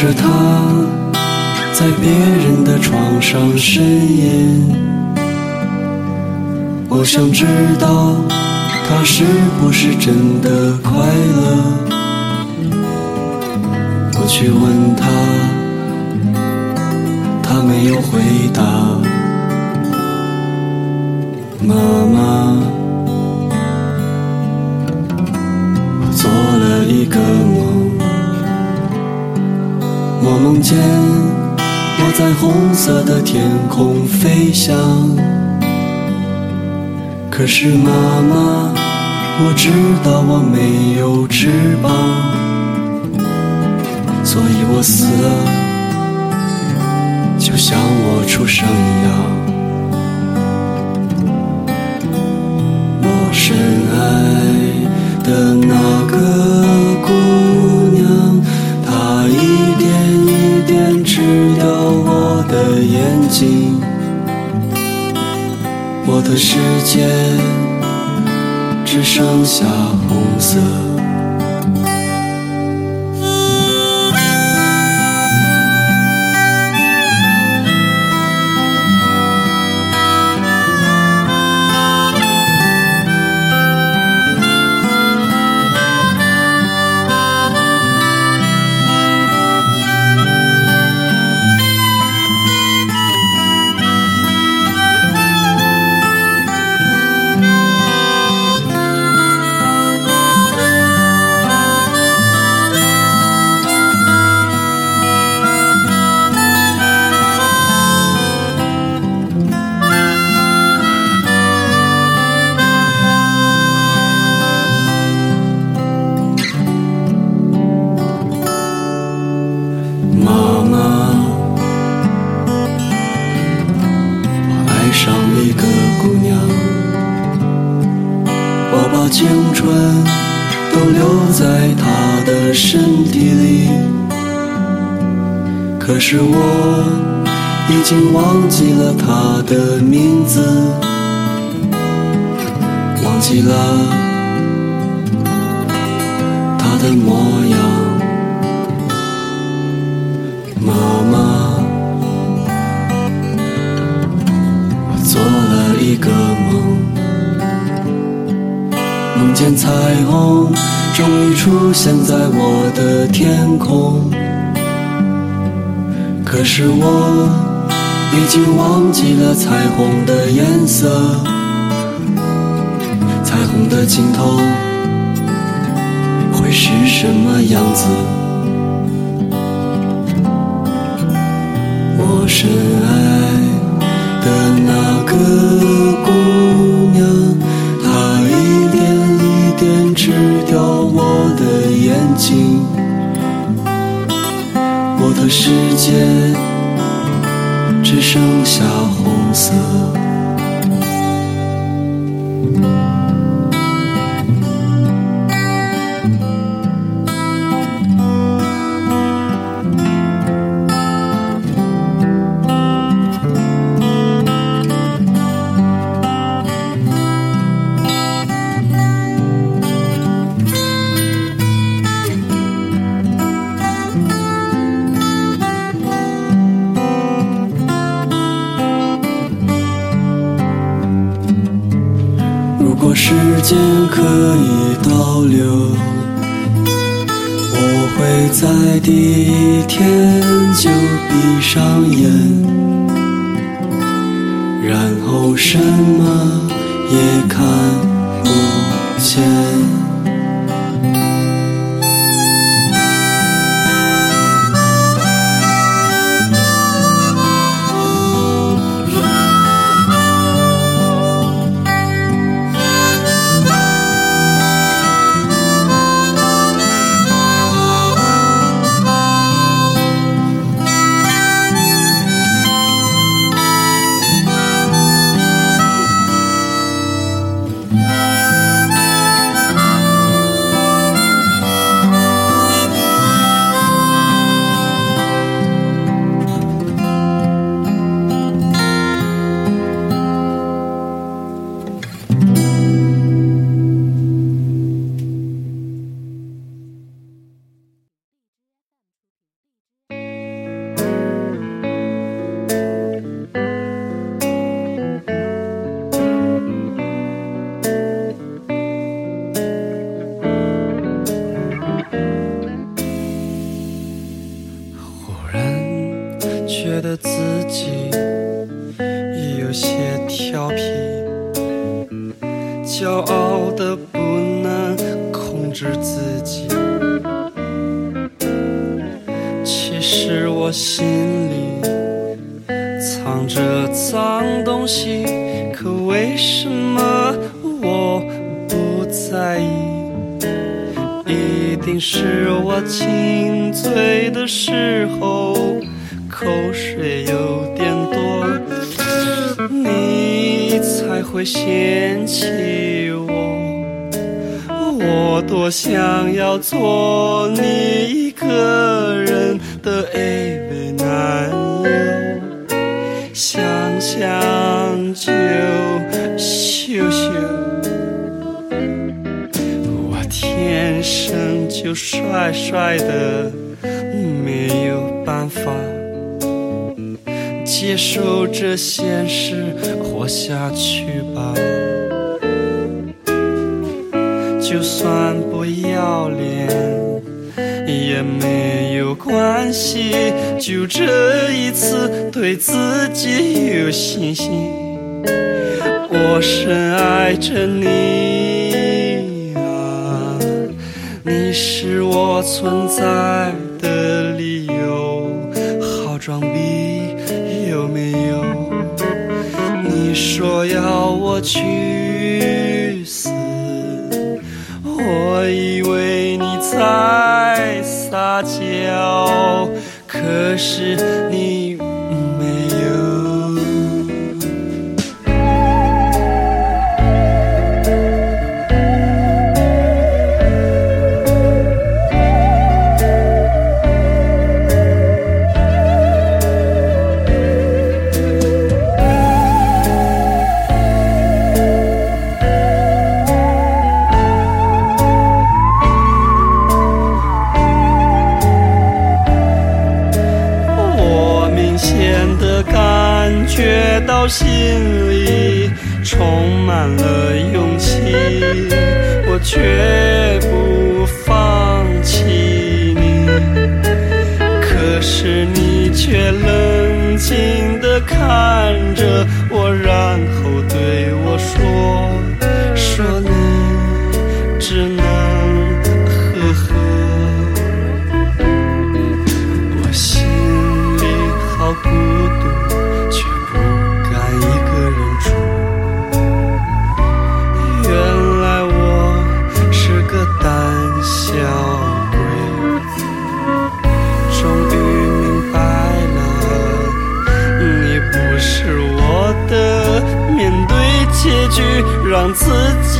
是她在别人的床上呻吟。我想知道她是不是真的快乐。我去问她，她没有回答。妈妈。我做了一个梦，我梦见我在红色的天空飞翔。可是妈妈，我知道我没有翅膀，所以我死了，就像我出生一样。我深爱。的那个静，我的世界只剩下我。身体里，可是我已经忘记了他的名字，忘记了他的模样。妈妈，我做了一个梦。梦见彩虹终于出现在我的天空，可是我已经忘记了彩虹的颜色，彩虹的尽头会是什么样子？我深爱的那个姑娘。掉我的眼睛，我的世界只剩下红色。时间可以倒流，我会在第一天就闭上眼，然后什么也看不见。些调皮骄傲的不能控制自己。其实我心里藏着脏东西可为什么我不在意？一定是我亲嘴的时候口水有点多会嫌弃我。我多想要做你一个人的 AV 男友，想想就羞羞。我天生就帅帅的，没有办法接受这现实，活下去吧。就算不要脸也没有关系，就这一次对自己有信心。我深爱着你啊，你是我存在的理由。说要我去死。我以为你在撒娇，可是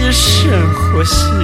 自己深呼吸。